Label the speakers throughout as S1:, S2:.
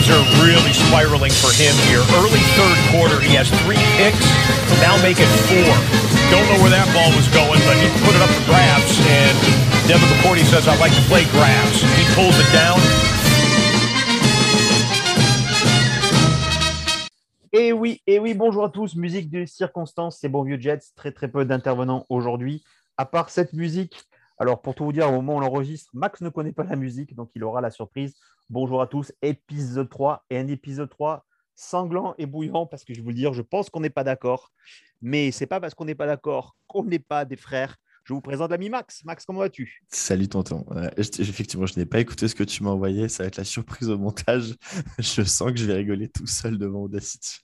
S1: things are really spiraling for him here. Early third quarter, he has three picks, now make it four. Don't know where that ball was going, but he put it up for grabs, and Devin McCourty says, I like to play grabs. He pulls it down.
S2: Et oui, et oui, bonjour à tous. Musique de circonstance, c'est bon vieux Jets. Très très peu d'intervenants aujourd'hui. À part cette musique, alors pour tout vous dire, au moment où on l'enregistre, Max ne connaît pas la musique, donc il aura la surprise. Bonjour à tous, épisode 3 et un épisode 3 sanglant et bouillant parce que je vais vous le dire, je pense qu'on n'est pas d'accord. Mais c'est pas parce qu'on n'est pas d'accord qu'on n'est pas des frères. Je vous présente l'ami Max. Max, comment vas-tu?
S3: Salut tonton. Euh, je- effectivement, je n'ai pas écouté ce que tu m'as envoyé. Ça va être la surprise au montage. Je sens que je vais rigoler tout seul devant Audacity.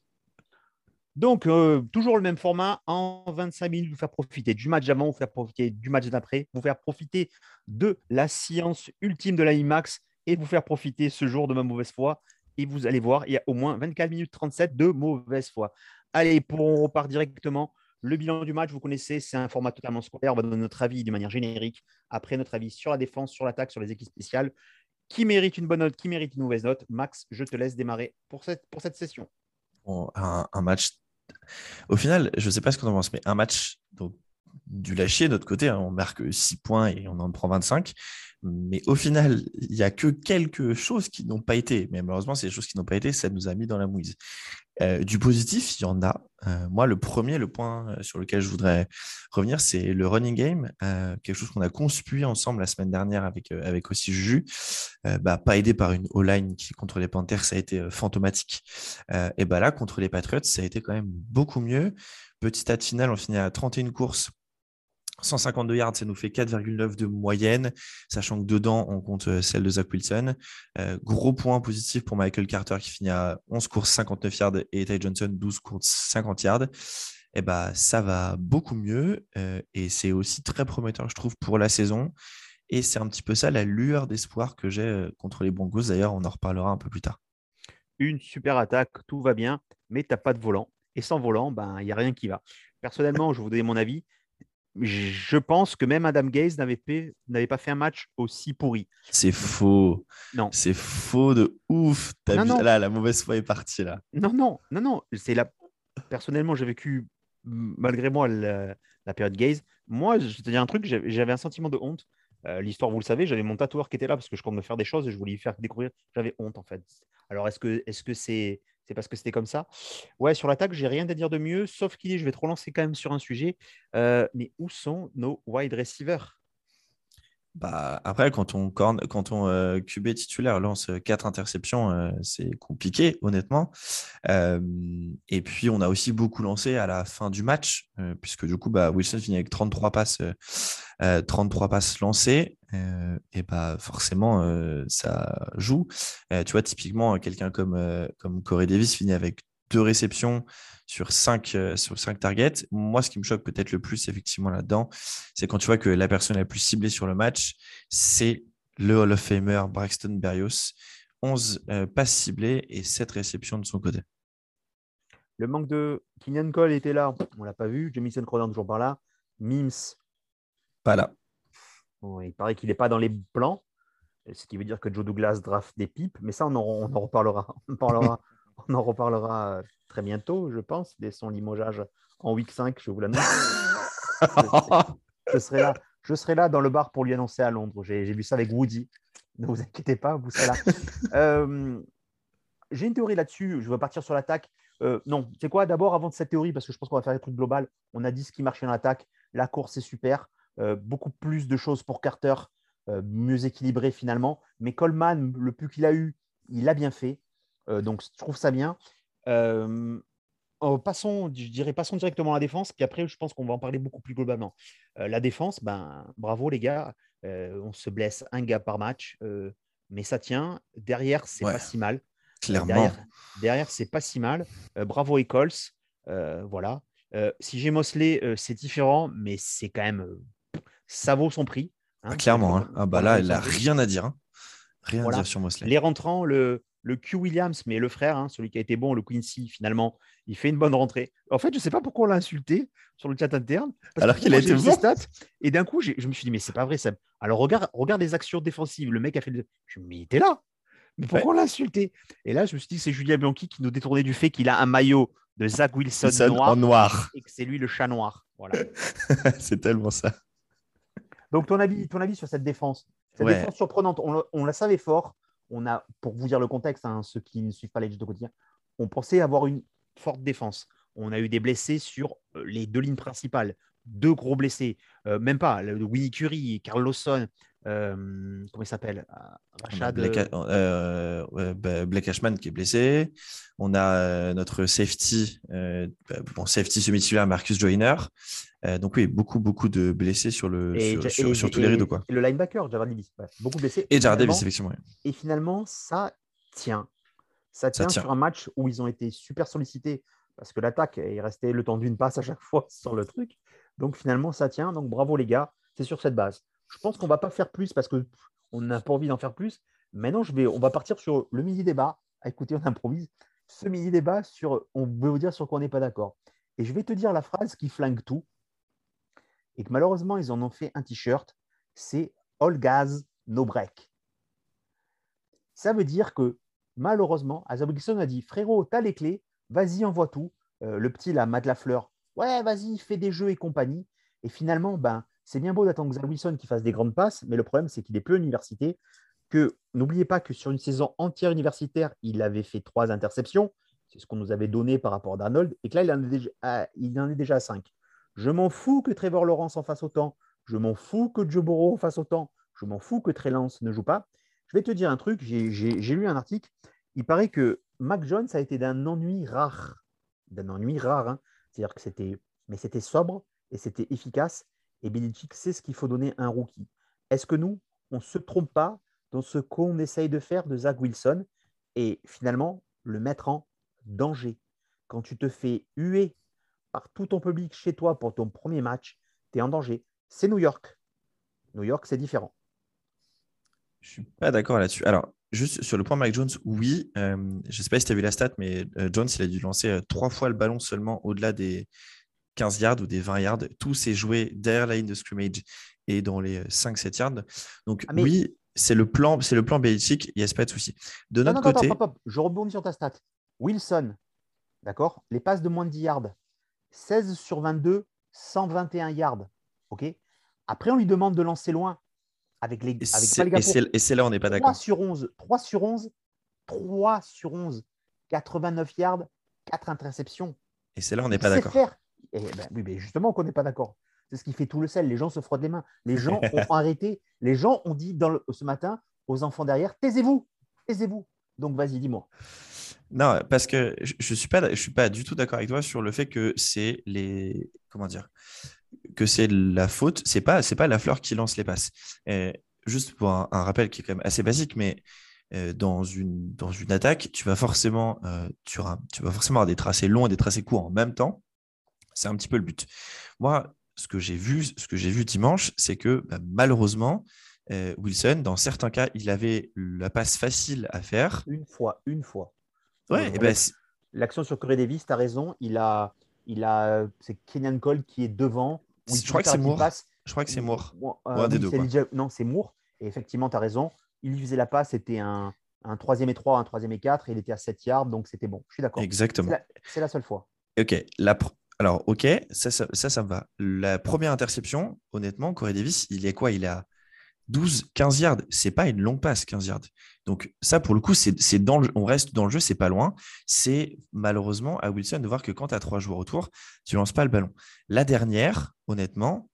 S2: Donc, euh, toujours le même format, en 25 minutes, vous faire profiter du match d'avant, vous faire profiter du match d'après, vous faire profiter de la science ultime de la IMAX et vous faire profiter ce jour de ma mauvaise foi. Et vous allez voir, il y a au moins 24 minutes 37 de mauvaise foi. Allez, pour on repart directement. Le bilan du match, vous connaissez, c'est un format totalement scolaire. On va donner notre avis de manière générique. Après, notre avis sur la défense, sur l'attaque, sur les équipes spéciales. Qui mérite une bonne note, qui mérite une mauvaise note? Max, je te laisse démarrer pour cette, pour cette session.
S3: Un, match. Au final, je ne sais pas ce qu'on en pense, mais un match du lâcher de notre côté. hein. on marque 6 points et on en prend 25. Mais au final, il n'y a que quelques choses qui n'ont pas été. Mais malheureusement, ces choses qui n'ont pas été, ça nous a mis dans la mouise. Euh, du positif, il y en a. Euh, moi, le premier, le point euh, sur lequel je voudrais revenir, c'est le running game, quelque chose qu'on a construit ensemble la semaine dernière avec, avec aussi Juju, bah, pas aidé par une O-line qui, contre les Panthers, ça a été fantomatique. Et bah là, contre les Patriots, ça a été quand même beaucoup mieux. Petit stat final, on finit à 31 courses. 152 yards, ça nous fait 4,9 de moyenne, sachant que dedans, on compte euh, celle de Zach Wilson. Euh, gros point positif pour Michael Carter qui finit à 11 courses, 59 yards et Ty Johnson, 12 courses, 50 yards. Et bah, ça va beaucoup mieux euh, et c'est aussi très prometteur, je trouve, pour la saison. Et c'est un petit peu ça la lueur d'espoir que j'ai contre les Broncos. D'ailleurs, on en reparlera un peu plus tard.
S2: une super attaque, tout va bien, mais tu n'as pas de volant. Et sans volant, ben, il n'y a rien qui va. Personnellement, je vous donner mon avis. Je pense que même Adam Gaze n'avait pas fait un match aussi pourri.
S3: C'est faux.
S2: Non,
S3: C'est faux de ouf.
S2: Non,
S3: vu-
S2: non.
S3: Là, la mauvaise foi est partie là.
S2: non, non, non, non. C'est la... Personnellement, j'ai vécu, malgré moi, la, la période Gaze. Moi, je te dire un truc, j'avais un sentiment de honte. Euh, L'histoire, vous le savez, j'avais mon tatoueur qui était là parce que je compte me faire des choses et je voulais lui faire découvrir. J'avais honte, en fait. Alors, est-ce que est-ce que c'est parce que c'était comme ça? Ouais, sur l'attaque, j'ai rien à dire de mieux, sauf qu'il est, je vais te relancer quand même sur un sujet. Euh, mais où sont nos wide receivers?
S3: Bah, après, quand on, corne, quand euh, QB titulaire lance euh, quatre interceptions, euh, c'est compliqué, honnêtement. Et puis, on a aussi beaucoup lancé à la fin du match, puisque du coup, bah, Wilson finit avec 33 passes, euh, euh, 33 passes lancées. et bah, forcément, ça joue. Tu vois, typiquement, quelqu'un comme, comme Corey Davis finit avec deux réceptions sur cinq, euh, sur cinq targets. Moi, ce qui me choque peut-être le plus, effectivement, là-dedans, c'est quand tu vois que la personne la plus ciblée sur le match, c'est le Hall of Famer Braxton Berrios. 11 euh, passes ciblées et 7 réceptions de son côté.
S2: Le manque de Kenyan Cole était là, on l'a pas vu. Jamison Crowder toujours par là. Mims,
S3: Pas là.
S2: bon, il paraît qu'il n'est pas dans les plans, ce qui veut dire que Joe Douglas draft des pipes, mais ça, on en, on en reparlera. On en parlera, on en reparlera euh, très bientôt, je pense, dès son limogeage en week 5, je vous l'annonce. je serai là. Je serai là dans le bar pour lui annoncer à Londres. J'ai vu ça avec Woody. Ne vous inquiétez pas, vous serez là. Euh, J'ai une théorie là-dessus. Je vais partir sur l'attaque. Euh, non, c'est quoi? D'abord, avant de cette théorie, parce que je pense qu'on va faire des trucs global, on a dit ce qui marchait en attaque. La course est super. Euh, beaucoup plus de choses pour Carter, mieux équilibré finalement. Mais Coleman, le plus qu'il a eu, il l'a bien fait. Euh, donc, je trouve ça bien. Euh, Oh, passons, je dirais, passons directement à la défense, puis après, je pense qu'on va en parler beaucoup plus globalement. Euh, la défense, ben, bravo les gars. On se blesse un gars par match, mais ça tient. Derrière, c'est
S3: Ouais.
S2: pas si mal.
S3: Clairement.
S2: Derrière, derrière c'est pas si mal. Euh, bravo Eccles. Euh, voilà. Euh, si j'ai Mosley, c'est différent, mais c'est quand même. ça vaut son prix. hein.
S3: Ah, clairement. hein. Ah bah là,
S2: Ça vaut
S3: il
S2: son
S3: a
S2: prix.
S3: rien à dire. hein. Rien
S2: Voilà.
S3: à dire sur Mosley.
S2: Les rentrants, le, le Q Williams, mais le frère, hein, celui qui a été bon, le Quincy, finalement, il fait une bonne rentrée. En fait, je ne sais pas pourquoi on l'a insulté sur le chat interne. parce
S3: Alors qu'il a été bon.
S2: stats, et d'un coup, je me suis dit, mais c'est pas vrai, Seb. Alors, regarde, regarde les actions défensives. Le mec a fait le. Je me mais il était là. Mais pourquoi on l'a insulté? Et là, je me suis dit que c'est Julien Bianchi qui nous détournait du fait qu'il a un maillot de Zach Wilson,
S3: Wilson
S2: noir,
S3: en noir.
S2: et que c'est lui le chat noir. Voilà.
S3: c'est tellement ça.
S2: Donc, ton avis, ton avis sur cette défense? Cette
S3: Ouais.
S2: défense surprenante, on, on la savait fort. On a, pour vous dire le contexte, hein, ceux qui ne suivent pas les Jets de quotidien, on pensait avoir une forte défense. On a eu des blessés sur euh, les deux lignes principales, deux gros blessés, Euh, même pas, Winnie Curry, Carl Lawson, euh, comment il s'appelle? Rashad,
S3: Blake,
S2: euh,
S3: bah, Blake Ashman qui est blessé. On a euh, notre safety, euh, bah, bon, safety semi-titulaire Marcus Joyner. Donc oui, beaucoup, beaucoup de blessés sur, le,
S2: et,
S3: sur,
S2: et-
S3: tous les rideaux. Quoi.
S2: et le linebacker, Javad Davis, beaucoup blessés.
S3: Et Jared Davis, effectivement. ouais.
S2: Et finalement, ça tient. Ça tient,
S3: tient.
S2: sur un match où ils ont été super sollicités parce que l'attaque est restée le temps d'une passe à chaque fois sur le truc. Donc finalement, ça tient. Donc bravo les gars, c'est sur cette base. Je pense qu'on va pas faire plus parce que on n'a pas envie d'en faire plus. Maintenant, je vais, on va partir sur le mini débat. Écoutez, on improvise. Ce mini débat sur, on veut vous dire sur quoi on n'est pas d'accord. Et je vais te dire la phrase qui flingue tout. Et que malheureusement, ils en ont fait un t-shirt. C'est All gas, no break. Ça veut dire que malheureusement, Azab Wilson a dit Frérot, t'as les clés, vas-y, envoie tout. Euh, le petit, là, Matt Lafleur, ouais, vas-y, fais des jeux et compagnie. Et finalement, ben, c'est bien beau d'attendre Zach Wilson qui fasse des grandes passes, mais le problème, c'est qu'il est peu à l'université. Que n'oubliez pas que sur une saison entière universitaire, il avait fait trois interceptions. C'est ce qu'on nous avait donné par rapport à Darnold. Et que là, il en est déjà à, cinq. Je m'en fous que Trevor Lawrence en fasse autant. Je m'en fous que Joe Burrow en fasse autant. Je m'en fous que Trey Lance ne joue pas. Je vais te dire un truc. J'ai lu un article. Il paraît que Mac Jones a été d'un ennui rare. D'un ennui rare. hein. C'est-à-dire que c'était mais c'était sobre et c'était efficace. Et Belichick sait ce qu'il faut donner à un rookie. Est-ce que nous, on ne se trompe pas dans ce qu'on essaye de faire de Zach Wilson et finalement le mettre en danger? Quand tu te fais huer par tout ton public chez toi pour ton premier match, tu es en danger. C'est New York. New York, c'est différent.
S3: Je suis pas d'accord là-dessus. Alors, juste sur le point Mike Jones, oui. euh, je sais pas si tu as vu la stat, mais euh, Jones, il a dû lancer euh, trois fois le ballon seulement au-delà des 15 yards ou des 20 yards. Tout s'est joué derrière la ligne de scrimmage et dans les 5-7 yards. Donc,
S2: Ah, mais-
S3: oui, c'est le plan, c'est le plan Belichick, il n'y a pas de souci. De
S2: Non,
S3: notre
S2: non,
S3: côté,
S2: je rebondis sur ta stat. Wilson, d'accord Les passes de moins de 10 yards, 16 sur 22, 121 yards. OK Après, on lui demande de lancer loin avec les,
S3: et
S2: avec
S3: c'est-
S2: pas les gars
S3: et c'est là on n'est pas
S2: 3
S3: d'accord.
S2: sur 11, 3 sur 11, 3 sur 11, 89 yards, 4 interceptions.
S3: Et c'est là on n'est pas d'accord.
S2: Et ben, oui, mais justement, qu'on n'est pas d'accord. C'est ce qui fait tout le sel. Les gens se frottent les mains. Les gens ont arrêté. Les gens ont dit dans le- ce matin aux enfants derrière taisez-vous, taisez-vous. Donc, vas-y, dis-moi.
S3: Non, parce que je je suis pas, je suis pas du tout d'accord avec toi sur le fait que c'est les, comment dire, que c'est la faute. C'est pas, c'est pas la fleur qui lance les passes. Juste pour un, un rappel qui est quand même assez basique, mais euh, dans une dans une attaque, tu vas forcément, euh, tu, auras- tu vas forcément avoir des tracés longs et des tracés courts en même temps. C'est un petit peu le but. Moi, ce que j'ai vu, ce que j'ai vu dimanche, c'est que bah, malheureusement, euh, Wilson, dans certains cas, il avait la passe facile à faire.
S2: Une fois, une fois.
S3: Ouais,
S2: Euh,
S3: et ben,
S2: L'action sur Corey Davis, tu as raison. Il a, il a, c'est Kenyan Cole qui est devant.
S3: Je crois que c'est Moore.
S2: passe.
S3: je crois que c'est Moore.
S2: Moi,
S3: Ou un des
S2: oui,
S3: deux,
S2: c'est
S3: quoi.
S2: Elijah- Non, c'est Moore. Et effectivement, tu as raison. Il lui faisait la passe, c'était un, un troisième et 3, un troisième et 4. Il était à 7 yards, donc c'était bon. Je suis d'accord. C'est
S3: Exactement.
S2: la, c'est la seule fois.
S3: Ok, la pr- alors ok, ça ça, me va. La première interception, honnêtement, Corey Davis, il est quoi? Il est à 12, 15 yards. C'est pas une longue passe, 15 yards. Donc ça, pour le coup, c'est on reste dans le jeu, c'est pas loin. C'est malheureusement à Wilson de voir que quand tu as trois joueurs autour, tu lances pas le ballon. La dernière, honnêtement,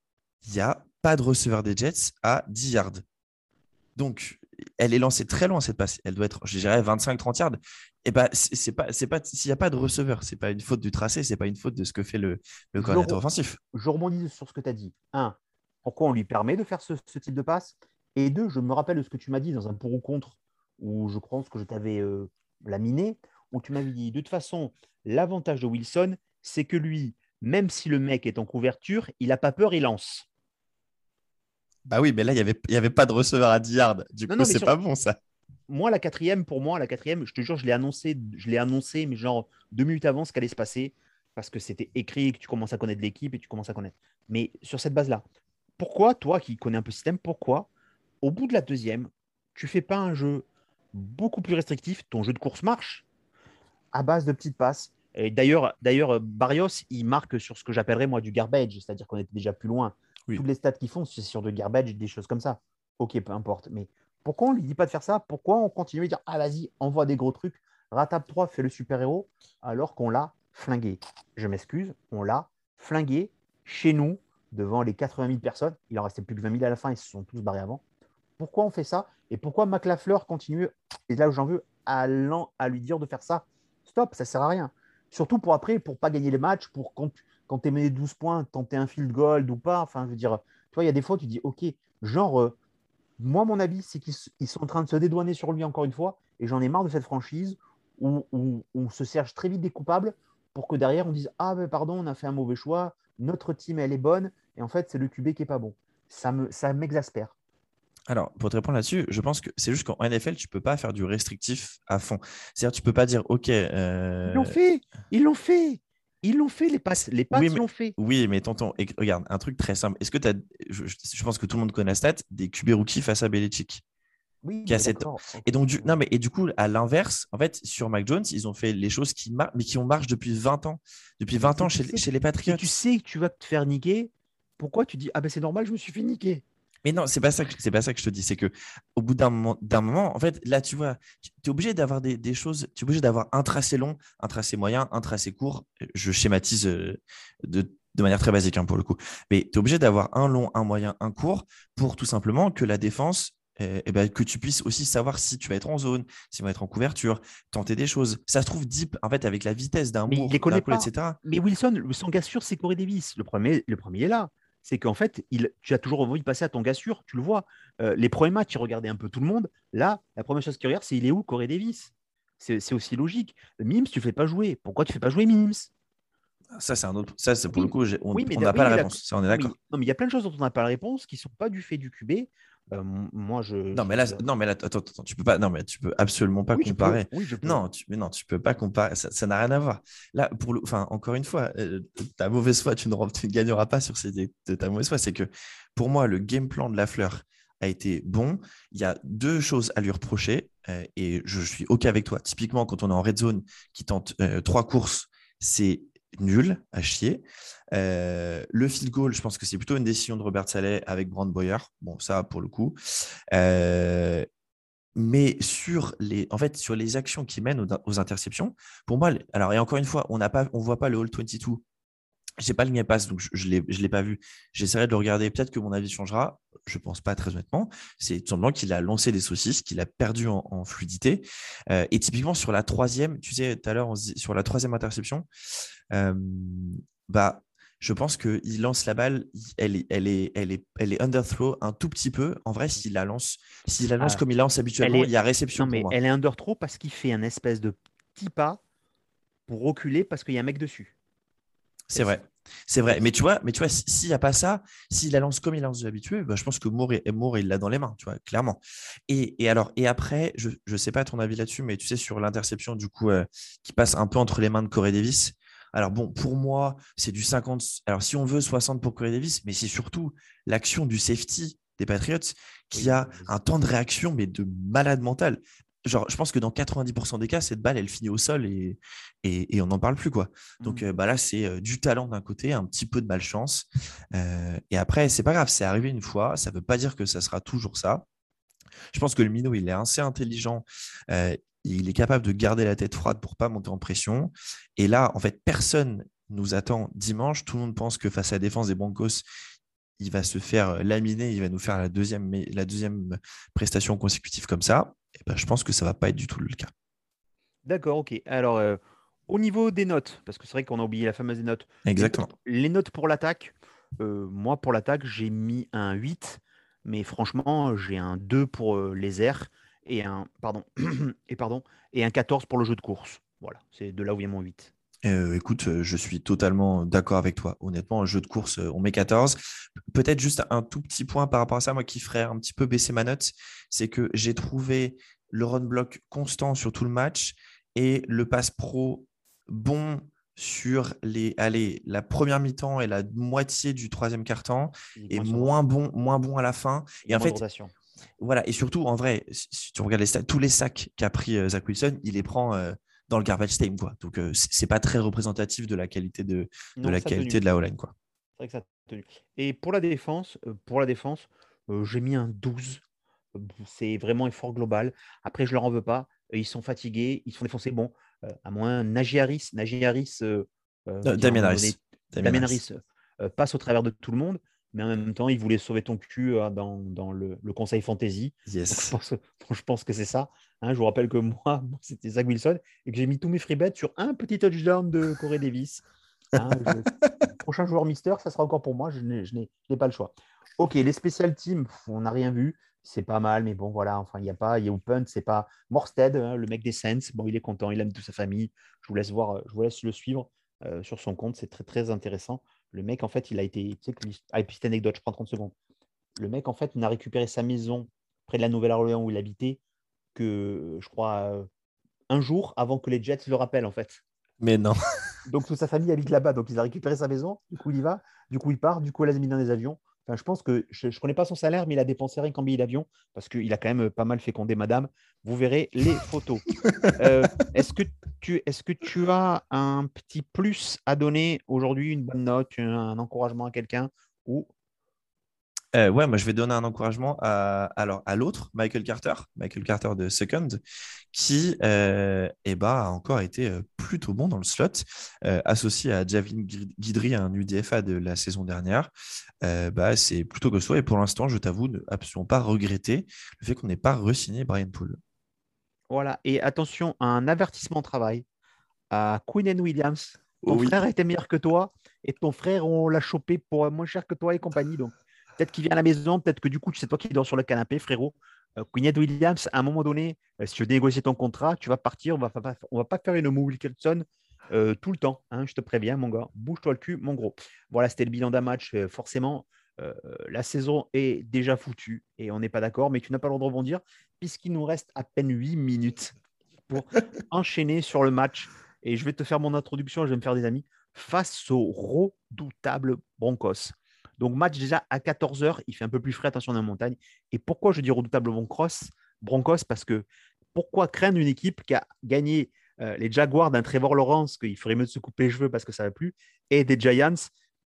S3: il n'y a pas de receveur des Jets à 10 yards. Donc, elle est lancée très loin cette passe. Elle doit être, je dirais, 25-30 yards. Et ben, c'est c'est pas, c'est pas, s'il n'y a pas de receveur, c'est pas une faute du tracé, c'est pas une faute de ce que fait le, le coordinateur offensif.
S2: Je rebondis sur ce que tu as dit. Un, pourquoi on lui permet de faire ce, ce type de passe? Et deux, je me rappelle de ce que tu m'as dit dans un pour ou contre, où je pense que je t'avais euh, laminé, où tu m'avais dit, de toute façon, l'avantage de Wilson, c'est que lui, même si le mec est en couverture, il n'a pas peur, il lance.
S3: Bah oui, mais là, il n'y avait, y avait pas de receveur à 10 yards. Du
S2: Non,
S3: coup, c'est
S2: sur-
S3: pas bon ça.
S2: Moi, la quatrième, pour moi, la quatrième, je te jure, je l'ai annoncé, je l'ai annoncé, mais genre deux minutes avant ce qu'allait se passer, parce que c'était écrit, que tu commences à connaître l'équipe et tu commences à connaître. Mais sur cette base-là, pourquoi, toi qui connais un peu le système, pourquoi, au bout de la deuxième, tu fais pas un jeu beaucoup plus restrictif. Ton jeu de course marche à base de petites passes. Et d'ailleurs, d'ailleurs, Barrios, il marque sur ce que j'appellerais moi du garbage, c'est-à-dire qu'on était déjà plus loin. Toutes les stats qu'ils font, c'est sur de garbage, des choses comme ça. Ok, peu importe. Mais pourquoi on lui dit pas de faire ça? Pourquoi on continue à dire ah vas-y, envoie des gros trucs, ratable 3, fais le super-héros, alors qu'on l'a flingué. Je m'excuse, on l'a flingué chez nous devant les 80 000 personnes. Il en restait plus que 20 000 à la fin, ils se sont tous barrés avant. Pourquoi on fait ça? Et pourquoi McLafleur continue, et là où j'en veux, à, à lui dire de faire ça? Stop, ça sert à rien. Surtout pour après, pour pas gagner les matchs, pour quand, tu es mené 12 points, tenter un field goal ou pas. Enfin, je veux dire, tu vois, il y a des fois, tu dis, OK, genre, euh, moi, mon avis, c'est qu'ils sont en train de se dédouaner sur lui encore une fois, et j'en ai marre de cette franchise où, on se cherche très vite des coupables pour que derrière on dise Ah, ben pardon, on a fait un mauvais choix, notre team, elle est bonne, et en fait, c'est le QB qui est pas bon. Ça m'exaspère. Me, ça
S3: alors, pour te répondre là-dessus, je pense que c'est juste qu'en NFL, tu peux pas faire du restrictif à fond. C'est-à-dire, tu peux pas dire, OK.
S2: Euh, ils l'ont fait, ils l'ont fait. Ils l'ont fait, les passes, les passes, ils l'ont fait.
S3: Oui, mais tonton, regarde, un truc très simple. Est-ce que tu as, je, pense que tout le monde connaît la stat, des QB rookies face à Belichick
S2: oui,
S3: qui a cette... Et donc, du... non, mais, et du coup, à l'inverse, en fait, sur Mac Jones, ils ont fait les choses qui marchent, mais qui ont marché depuis 20 ans. Depuis 20 ans chez, chez les Patriots.
S2: tu sais que tu vas te faire niquer, pourquoi tu dis Ah ben c'est normal, je me suis fait niquer
S3: mais non, c'est pas ça que c'est pas ça que je te dis. C'est que au bout d'un moment, en fait, là, tu vois, tu es obligé d'avoir des, choses. Tu es obligé d'avoir un tracé long, un tracé moyen, un tracé court. Je schématise euh, de, manière très basique hein, pour le coup. Mais tu es obligé d'avoir un long, un moyen, un court pour tout simplement que la défense eh, eh ben, que tu puisses aussi savoir si tu vas être en zone, si tu vas être en couverture, tenter des choses. Ça se trouve deep, en fait, avec la vitesse d'un
S2: mot, etc. Mais Wilson, son gars sûr, c'est Corey Davis. Le premier, le premier est là c'est qu'en fait, il, tu as toujours envie de passer à ton gars sûr, tu le vois. Euh, les premiers matchs, tu regardais un peu tout le monde. Là, la première chose qu'il regarde, c'est il est où Corey Davis? C'est aussi logique. Mims, tu ne fais pas jouer. Pourquoi tu ne fais pas jouer Mims?
S3: Ça, c'est un autre. Ça, c'est pour le coup, on n'a pas la réponse. Ça, on est d'accord.
S2: Non, mais il y a plein de choses dont on n'a pas la réponse qui ne sont pas du fait du QB. Euh, moi, je.
S3: Non, mais là, non, mais là, attends, attends, tu peux pas. Non, mais tu peux absolument pas comparer.
S2: oui, je peux.
S3: Non, tu, mais non, tu peux pas comparer. Ça n'a rien à voir. Là, pour le, enfin, encore une fois, euh, ta mauvaise foi, tu ne, tu ne gagneras pas sur ces, de ta mauvaise foi. C'est que pour moi, le game plan de la fleur a été bon. Il y a deux choses à lui reprocher euh, et je suis OK avec toi. Typiquement, quand on est en red zone qui tente trois courses, c'est nul à chier. Euh, le field goal, je pense que c'est plutôt une décision de Robert Saleh avec Brand Boyer. Bon, ça pour le coup. Euh, mais sur les, en fait, sur les actions qui mènent aux, interceptions, pour moi, alors et encore une fois, on n'a pas, on voit pas le All 22 j'ai pas le Game Pass, donc je ne l'ai pas vu. J'essaierai de le regarder. Peut-être que mon avis changera. Je pense pas très honnêtement. C'est tout simplement qu'il a lancé des saucisses, qu'il a perdu en, fluidité. Euh, et typiquement sur la troisième, tu sais, tout à l'heure, sur la troisième interception, euh, bah, je pense qu'il lance la balle, elle est, elle est, elle est, elle est under throw un tout petit peu. En vrai, s'il la lance, s'il la lance ah, comme il lance habituellement, il y a réception.
S2: Non, mais elle est under throw parce qu'il fait un espèce de petit pas pour reculer parce qu'il y a un mec dessus.
S3: C'est vrai. C'est vrai. Mais tu vois, mais tu vois, s'il n'y a pas ça, s'il la lance comme il lance habitué, bah, je pense que Moore, il l'a dans les mains, tu vois, clairement. Et, alors, et après, je ne sais pas ton avis là-dessus, mais tu sais, sur l'interception, du coup, euh, qui passe un peu entre les mains de Corey Davis. Alors bon, pour moi, c'est du 50. Alors si on veut 60 pour Corey Davis, mais c'est surtout l'action du safety des Patriots qui a un temps de réaction, mais de malade mental genre, je pense que dans 90% des cas, cette balle, elle finit au sol et, et, on n'en parle plus. quoi. Donc mmh. euh, bah là, c'est euh, du talent d'un côté, un petit peu de malchance. Euh, et après, c'est pas grave, c'est arrivé une fois. Ça ne veut pas dire que ça sera toujours ça. Je pense que le minot, il est assez intelligent. il est capable de garder la tête froide pour pas monter en pression. Et là, en fait, personne nous attend dimanche. Tout le monde pense que face à la défense des Broncos, il va se faire laminer, il va nous faire la deuxième, la deuxième prestation consécutive comme ça. Et ben, je pense que ça va pas être du tout le cas.
S2: D'accord, ok. Alors, euh, au niveau des notes, parce que c'est vrai qu'on a oublié la fameuse des notes.
S3: Exactement.
S2: Les notes pour l'attaque, euh, moi pour l'attaque, j'ai mis un 8, mais franchement, j'ai un 2 pour euh, les airs et un, pardon, et pardon, et un 14 pour le jeu de course. Voilà, c'est de là où vient mon 8.
S3: Écoute, je suis totalement d'accord avec toi. Honnêtement, un jeu de course, on met 14. Peut-être juste un tout petit point par rapport à ça, moi qui ferait un petit peu baisser ma note, c'est que j'ai trouvé le run block constant sur tout le match et le pass pro bon sur les allez, la première mi-temps et la moitié du troisième quart-temps et moins bon, moins bon à la fin. Et, en fait, voilà, et surtout, en vrai, si tu regardes les tous les sacs qu'a pris euh, Zach Wilson, il les prend euh, dans le garbage time. Quoi. Donc, euh, c'est pas très représentatif de la qualité de, de la qualité de la O-line.
S2: C'est vrai que ça a tenu. Et pour la défense, pour la défense j'ai mis un 12. C'est vraiment effort global. Après, je leur en veux pas. Ils sont fatigués, ils sont défoncés. Bon, à moins Najee Harris, Najee Harris,
S3: Damien Harris,
S2: Damien Harris passe au travers de tout le monde mais en même temps, il voulait sauver ton cul euh, dans, le, conseil fantasy.
S3: Yes.
S2: je, pense, que c'est ça. Hein. je vous rappelle que moi, c'était Zach Wilson et que j'ai mis tous mes free bets sur un petit touchdown de Corey Davis. Hein. prochain joueur Mister, ça sera encore pour moi. Je n'ai pas le choix. Ok, les special teams, on n'a rien vu. C'est pas mal, mais bon, voilà. Enfin, il n'y a pas, il y a Open, c'est pas Morstead, hein, le mec des Saints. Bon, il est content, il aime toute sa famille. Je vous laisse voir, je vous laisse le suivre euh, sur son compte. C'est très, très intéressant. Le mec, en fait, il a été. Tu sais, ah, petite anecdote, je prends 30 secondes. Le mec, en fait, n'a récupéré sa maison près de la Nouvelle-Orléans où il habitait que, je crois, un jour avant que les Jets le rappellent, en fait.
S3: Mais non.
S2: donc, toute sa famille habite là-bas. Donc, il a récupéré sa maison. Du coup, il y va. Du coup, il part. Du coup, il a mis dans des avions. Enfin, je pense que je ne connais pas son salaire, mais il a dépensé rien qu'en billets d'avion parce qu'il a quand même pas mal fécondé madame. Vous verrez les photos. Euh, est-ce, que tu, est-ce que tu as un petit plus à donner aujourd'hui, une bonne note, un encouragement à quelqu'un ou
S3: euh, ouais, moi je vais donner un encouragement à, alors, à l'autre, Michael Carter, Michael Carter de Second, qui euh, eh ben, a encore été euh, plutôt bon dans le slot, associé à Javelin Guidry, un UDFA de la saison dernière. bah, c'est plutôt que ça. Et pour l'instant, je t'avoue, ne absolument pas regretter le fait qu'on n'ait pas re-signé Brian Poole.
S2: Voilà, et attention, un avertissement de travail à Queen Williams. Ton frère était meilleur que toi et ton frère, on l'a chopé pour moins cher que toi et compagnie. Donc, Peut-être qu'il vient à la maison, peut-être que du coup, c'est toi qui dors sur le canapé, frérot. Euh, Williams, à un moment donné, euh, si tu veux négocier ton contrat, tu vas partir. On va on va pas faire une move Wilkinson euh, tout le temps. Hein, je te préviens, mon gars. Bouge-toi le cul, mon gros. Voilà, c'était le bilan d'un match. Euh, forcément, la saison est déjà foutue et on n'est pas d'accord, mais tu n'as pas le droit de rebondir puisqu'il nous reste à peine 8 minutes pour enchaîner sur le match. Et je vais te faire mon introduction, je vais me faire des amis face au redoutable Broncos. Donc, match déjà à 14h, il fait un peu plus frais, attention dans la montagne. Et pourquoi je dis redoutable Broncos? Broncos Parce que pourquoi craindre une équipe qui a gagné euh, les Jaguars d'un Trevor Lawrence, qu'il ferait mieux de se couper les cheveux parce que ça va plus, et des Giants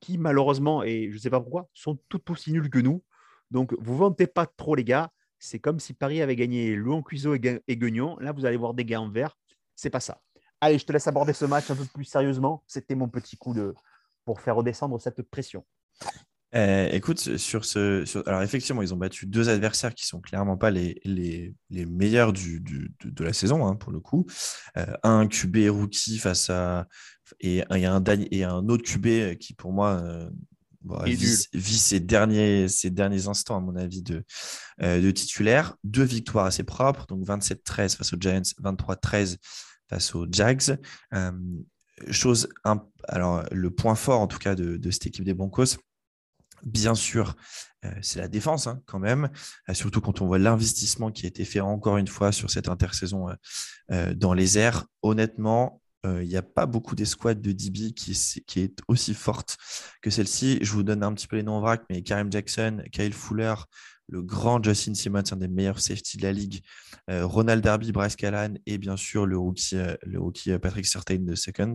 S2: qui, malheureusement, et je ne sais pas pourquoi, sont tout aussi nuls que nous. Donc, vous vantez pas trop, les gars. C'est comme si Paris avait gagné Louis Cuiseau et, et Guignon. Là, vous allez voir des gars en vert. C'est pas ça. Allez, je te laisse aborder ce match un peu plus sérieusement. C'était mon petit coup de pour faire redescendre cette pression.
S3: Euh, écoute, sur ce, alors effectivement, ils ont battu deux adversaires qui sont clairement pas les, les, les meilleurs du, du, de, la saison, hein, pour le coup. Euh, un QB rookie face à. Et, et, un, et un autre QB qui, pour moi, euh, vit, ses, derniers, ses derniers instants, à mon avis, de, de titulaire. Deux victoires assez propres, donc 27-13 face aux Giants, 23-13 face aux Jags. chose, alors, le point fort, en tout cas, de, de cette équipe des Broncos, Bien sûr, euh, c'est la défense hein, quand même, euh, surtout quand on voit l'investissement qui a été fait encore une fois sur cette intersaison euh, dans les airs. Honnêtement, il n'y a pas beaucoup d'escouades de DB qui, qui, est aussi forte que celle-ci. Je vous donne un petit peu les noms en vrac, mais Karim Jackson, Kyle Fuller, le grand Justin Simmons, un des meilleurs safety de la ligue, Ronald Darby, Bryce Callan et bien sûr le rookie, le rookie Patrick Certain de second.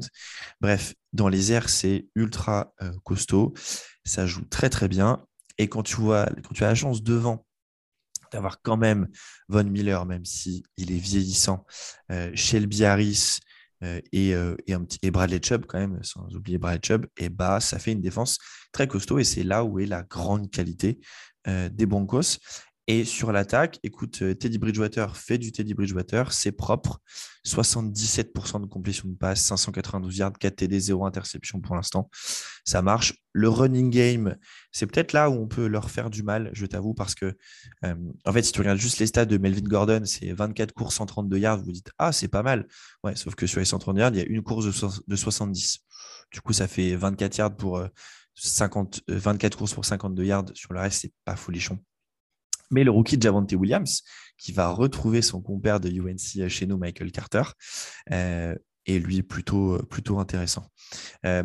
S3: Bref, dans les airs, c'est ultra costaud ça joue très très bien. Et quand tu, vois, quand tu as la chance devant d'avoir quand même Von Miller, même si est vieillissant, euh, Shelby Harris euh, et, euh, et, un petit, et Bradley Chubb quand même, sans oublier Bradley Chubb, et bah ça fait une défense très costaud et c'est là où est la grande qualité des Broncos. Et sur l'attaque, écoute, euh, Teddy Bridgewater fait du Teddy Bridgewater, c'est propre. 77% de complétion de passe, 592 yards, 4 TD, 0 interception pour l'instant. Ça marche. Le running game, c'est peut-être là où on peut leur faire du mal, je t'avoue, parce que, euh, en fait, si tu regardes juste les stats de Melvin Gordon, c'est 24 courses, 132 yards, vous vous dites, ah, c'est pas mal. Ouais, sauf que sur les 130 yards, il y a une course de, 70. Du coup, ça fait 24 yards pour 50, euh, 24 courses pour 52 yards. Sur le reste, c'est pas folichon mais le rookie Javante Williams, qui va retrouver son compère de UNC chez nous, Michael Carter, euh, est lui plutôt, plutôt intéressant. Euh,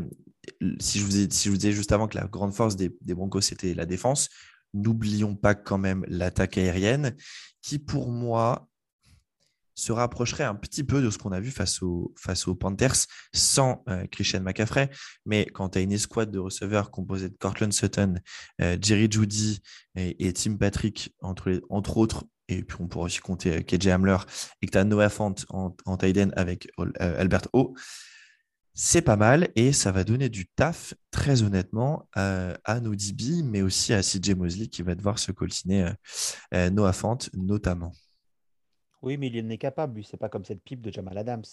S3: si, je vous si je vous disais juste avant que la grande force des, Broncos, c'était la défense, n'oublions pas quand même l'attaque aérienne qui, pour moi, se rapprocherait un petit peu de ce qu'on a vu face, aux Panthers sans euh, Christian McCaffrey. Mais quand tu as une escouade de receveurs composée de Cortland Sutton, euh, Jerry Judy et, Tim Patrick, entre, autres, et puis on pourrait aussi compter euh, KJ Hamler, et que tu as Noah Fant en, en tight avec Albert O, c'est pas mal et ça va donner du taf, très honnêtement, à DB, mais aussi à CJ Mosley qui va devoir se coltiner Noah Fant notamment.
S2: Oui, mais il en est capable, lui. C'est pas comme cette pipe de Jamal Adams.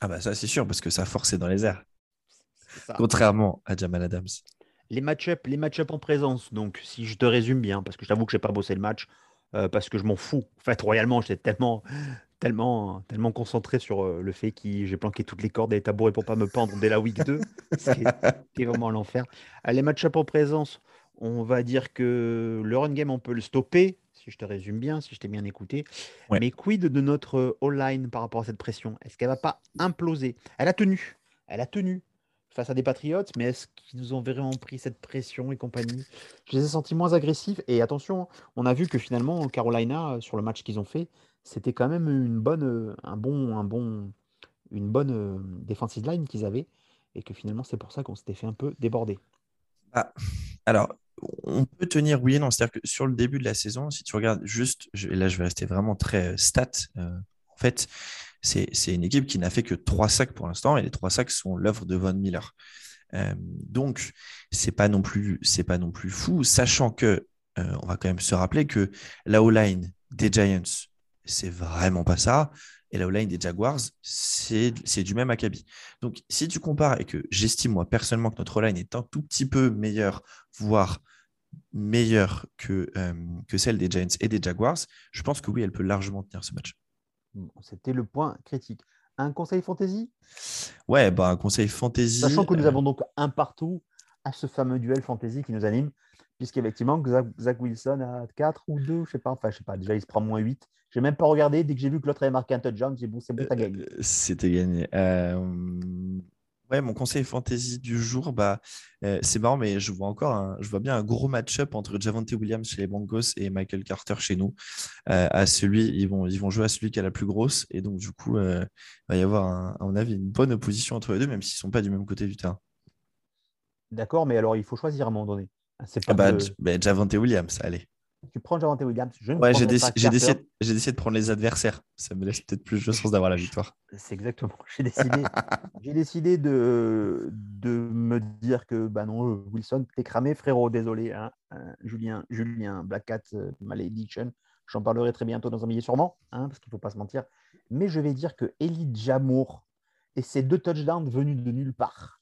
S3: Ah bah ça c'est sûr, parce que sa force est dans les airs. Contrairement à Jamal Adams.
S2: Les match-up les match en présence, donc si je te résume bien, parce que je t'avoue que je n'ai pas bossé le match, euh, parce que je m'en fous. En fait, royalement, j'étais tellement, tellement, tellement concentré sur euh, le fait que j'ai planqué toutes les cordes et les tabourets pour pas me pendre dès la week 2. C'était vraiment l'enfer. Euh, les match-up en présence, on va dire que le run game, on peut le stopper si je te résume bien, si je t'ai bien écouté. Mais quid de notre all-line par rapport à cette pression? Est-ce qu'elle va pas imploser? Elle a tenu, elle a tenu face à des Patriotes, mais est-ce qu'ils nous ont vraiment pris cette pression et compagnie? Je les ai sentis moins agressifs. Et attention, on a vu que finalement, Carolina, sur le match qu'ils ont fait, c'était quand même une bonne, un bon, un bon, une bonne defensive line qu'ils avaient. Et que finalement, c'est pour ça qu'on s'était fait un peu déborder.
S3: Ah, alors, on peut tenir oui et non. C'est-à-dire que sur le début de la saison, si tu regardes juste, et là je vais rester vraiment très euh, stat, euh, en fait, c'est une équipe qui n'a fait que trois sacs pour l'instant, et les trois sacs sont l'œuvre de Von Miller. Euh, donc, c'est pas non plus, c'est pas non plus fou, sachant que on va quand même se rappeler que la O-line des Giants, c'est vraiment pas ça. Et la O-line des Jaguars, c'est du même acabit. Donc, si tu compares et que j'estime moi personnellement que notre O-line est un tout petit peu meilleur, voire meilleure que, euh, que celle des Giants et des Jaguars, je pense que oui, elle peut largement tenir ce match.
S2: C'était le point critique. Un conseil fantasy?
S3: Ouais, bah, un conseil fantasy.
S2: Sachant que nous euh, avons donc un partout à ce fameux duel fantasy qui nous anime, puisqu'effectivement, Zach Wilson a 4 ou 2, je sais pas, enfin, je sais pas, déjà il se prend moins 8. J'ai même pas regardé, dès que j'ai vu que l'autre avait marqué un touchdown, j'ai dit, bon, c'est bon, t'as gagné.
S3: Euh, c'était gagné. Euh, Ouais, mon conseil fantasy du jour, bah, euh, c'est marrant, mais je vois encore, je vois bien un gros match-up entre Javante Williams chez les Broncos et Michael Carter chez nous. Euh, à celui, ils vont, ils vont jouer à celui qui a la plus grosse, et donc du coup, euh, il va y avoir, à mon avis, une bonne opposition entre les deux, même s'ils ne sont pas du même côté du terrain.
S2: D'accord, mais alors il faut choisir à un moment donné.
S3: Ah bah, bah, Javante Williams, allez
S2: tu prends Javante Williams.
S3: Je ouais, j'ai décidé, décidé, de prendre les adversaires. Ça me laisse peut-être plus de chances d'avoir la victoire.
S2: C'est exactement. J'ai décidé, j'ai décidé de, de me dire que bah non, euh, Wilson, t'es cramé, frérot. Désolé, hein. Euh, Julien, Julien, Black Cat, euh, Malediction. J'en parlerai très bientôt dans un billet sûrement, hein, parce qu'il ne faut pas se mentir. Mais je vais dire que Eli Jamour et ses deux touchdowns venus de nulle part,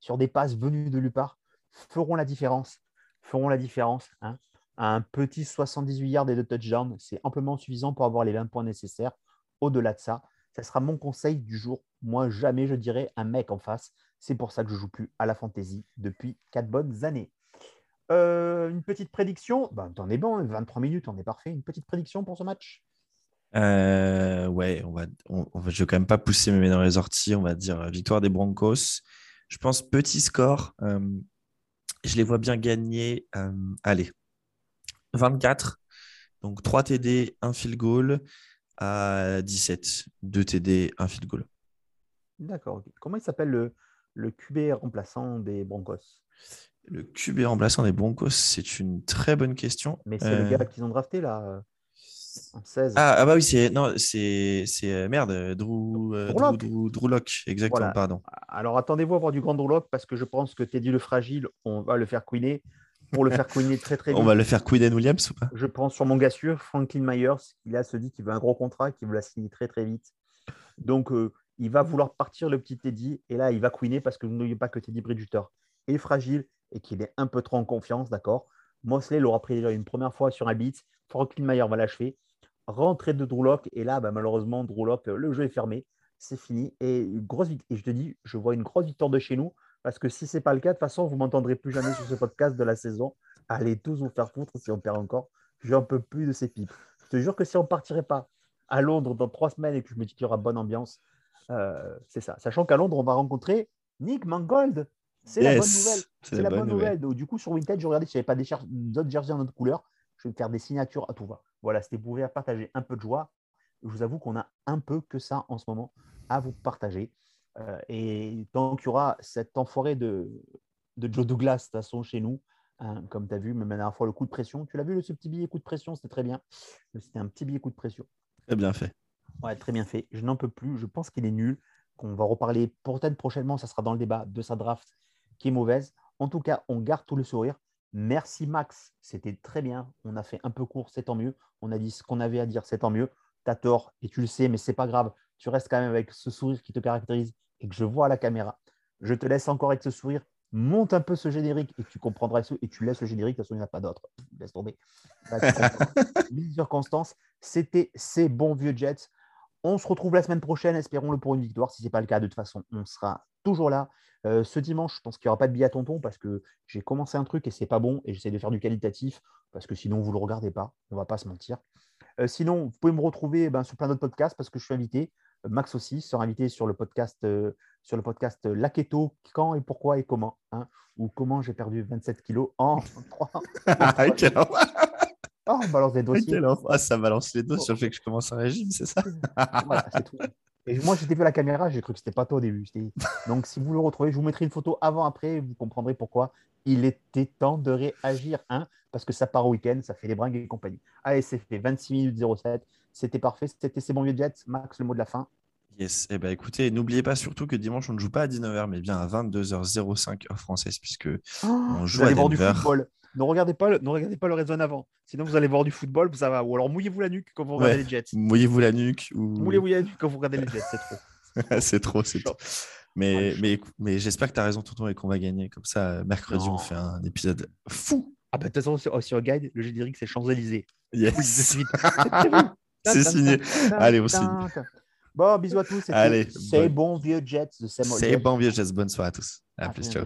S2: sur des passes venues de nulle part, feront la différence. Feront la différence. Hein un petit 78 yards et deux touchdowns, c'est amplement suffisant pour avoir les 20 points nécessaires. Au-delà de ça, ça sera mon conseil du jour. Moi, jamais je dirais un mec en face. C'est pour ça que je joue plus à la fantasy depuis quatre bonnes années. Euh, une petite prédiction ben, T'en es bon, 23 minutes, on est parfait. Une petite prédiction pour ce match?
S3: Euh, Ouais, je ne vais quand même pas pousser mes mains dans les orties. On va dire victoire des Broncos. Je pense petit score. Euh, je les vois bien gagner. allez, 24. Donc 3 TD, 1 field goal à 17. 2 TD, 1 field goal.
S2: D'accord. Comment il s'appelle le, le QB remplaçant des Broncos?
S3: Le QB remplaçant des Broncos, c'est une très bonne question.
S2: Mais c'est le euh, gars qu'ils ont drafté là
S3: en 16. Ah, ah, bah oui, c'est non, c'est euh, merde, Drew, euh, Drew, Drew, Lock, exactement, pardon.
S2: Alors attendez-vous à voir du grand Drew Lock parce que je pense que Teddy le fragile, on va le faire couiner pour le faire couiner très très vite.
S3: On va le faire Quinn Williams ou pas?
S2: Je pense sur mon gars sûr, Franklin Myers, il a se dit qu'il veut un gros contrat, qu'il veut la signer très très vite. Donc euh, il va vouloir partir le petit Teddy et là il va couiner parce que vous n'oubliez pas que Teddy Bridgewater est fragile et qu'il est un peu trop en confiance, d'accord? Mosley l'aura pris déjà une première fois sur un beat, Franklin Myers va l'achever, rentrer de Drew et là bah, malheureusement Drew le jeu est fermé, c'est fini et grosse et je te dis, je vois une grosse victoire de chez nous parce que si ce n'est pas le cas, de toute façon, vous ne m'entendrez plus jamais sur ce podcast de la saison. Allez tous vous faire foutre si on perd encore. J'en peux plus de ces pipes. Je te jure que si on ne partirait pas à Londres dans trois semaines et que je me dis qu'il y aura bonne ambiance, euh, c'est ça. Sachant qu'à Londres, on va rencontrer Nick Mangold. C'est la bonne nouvelle. C'est la bonne nouvelle. du coup, sur Vintage, je regardais si j'avais pas d'autres jerseys en autre couleur. Je vais me faire des signatures à tout va. Voilà, c'était pour vous partager un peu de joie. Je vous avoue qu'on a un peu que ça en ce moment à vous partager. Euh, et tant qu'il y aura cette enfoiré de, de Joe Douglas, de toute façon, chez nous, hein, comme tu as vu, même la dernière fois, le coup de pression. Tu l'as vu, ce petit billet coup de pression, c'était très bien. C'était un petit billet coup de pression.
S3: Très bien fait.
S2: Ouais, très bien fait. Je n'en peux plus. Je pense qu'il est nul. Qu'on va reparler peut-être prochainement, ça sera dans le débat de sa draft qui est mauvaise. En tout cas, on garde tout le sourire. Merci Max, c'était très bien. On a fait un peu court, c'est tant mieux. On a dit ce qu'on avait à dire, c'est tant mieux. Tu as tort et tu le sais, mais c'est pas grave. Tu restes quand même avec ce sourire qui te caractérise et que je vois à la caméra. Je te laisse encore avec ce sourire. Monte un peu ce générique et tu comprendras ce, et tu laisses le générique, de toute façon, il n'y en a pas d'autre. Laisse tomber. Les circonstances, c'était ces bons vieux Jets. On se retrouve la semaine prochaine, espérons-le pour une victoire. Si ce n'est pas le cas, de toute façon, on sera toujours là. Euh, ce dimanche, je pense qu'il n'y aura pas de billet à tonton parce que j'ai commencé un truc et c'est pas bon et j'essaie de faire du qualitatif parce que sinon vous ne le regardez pas, on ne va pas se mentir. Euh, sinon, vous pouvez me retrouver ben, sur plein d'autres podcasts parce que je suis invité. Euh, Max aussi sera invité sur le podcast, sur le podcast La Keto, quand et pourquoi et comment, hein, ou comment j'ai perdu 27 kilos en 3.
S3: Oh, on balance des dossiers. Ah, ça balance les dos sur le fait que je commence un régime, c'est ça?
S2: Voilà, c'est tout. Et moi, j'étais vu la caméra, j'ai cru que c'était pas toi au début. Donc, si vous le retrouvez, je vous mettrai une photo avant-après, vous comprendrez pourquoi il était temps de réagir. Hein, parce que ça part au week-end, ça fait les bringues et compagnie. Allez, c'est fait 26 minutes 07. C'était parfait. C'était ces bons vieux Jets. Max, le mot de la fin.
S3: Yes. Eh ben, écoutez, n'oubliez pas surtout que dimanche, on ne joue pas à 19h, mais bien à 22h05 heure française, puisque oh, on joue à Denver. du football.
S2: Ne regardez pas le, ne regardez pas le Red Zone avant. Sinon, vous allez voir du football, ça va. Ou alors mouillez-vous la nuque quand vous regardez les Jets.
S3: Mouillez-vous la nuque. Ou...
S2: Mouillez-vous la nuque quand vous regardez les Jets, c'est trop.
S3: c'est trop, c'est trop. Mais, mais, mais j'espère que tu as raison, tonton, et qu'on va gagner. Comme ça, mercredi, on fait un épisode fou.
S2: Ah, bah, de toute façon, sur, sur Guide, le générique, c'est Champs-Élysées.
S3: Yes. c'est signé. Allez, on signe.
S2: Bon, bisous à tous. C'est bon vieux Jets de
S3: C'est bon vieux Jets. Bonne soirée à tous. À, plus. ciao.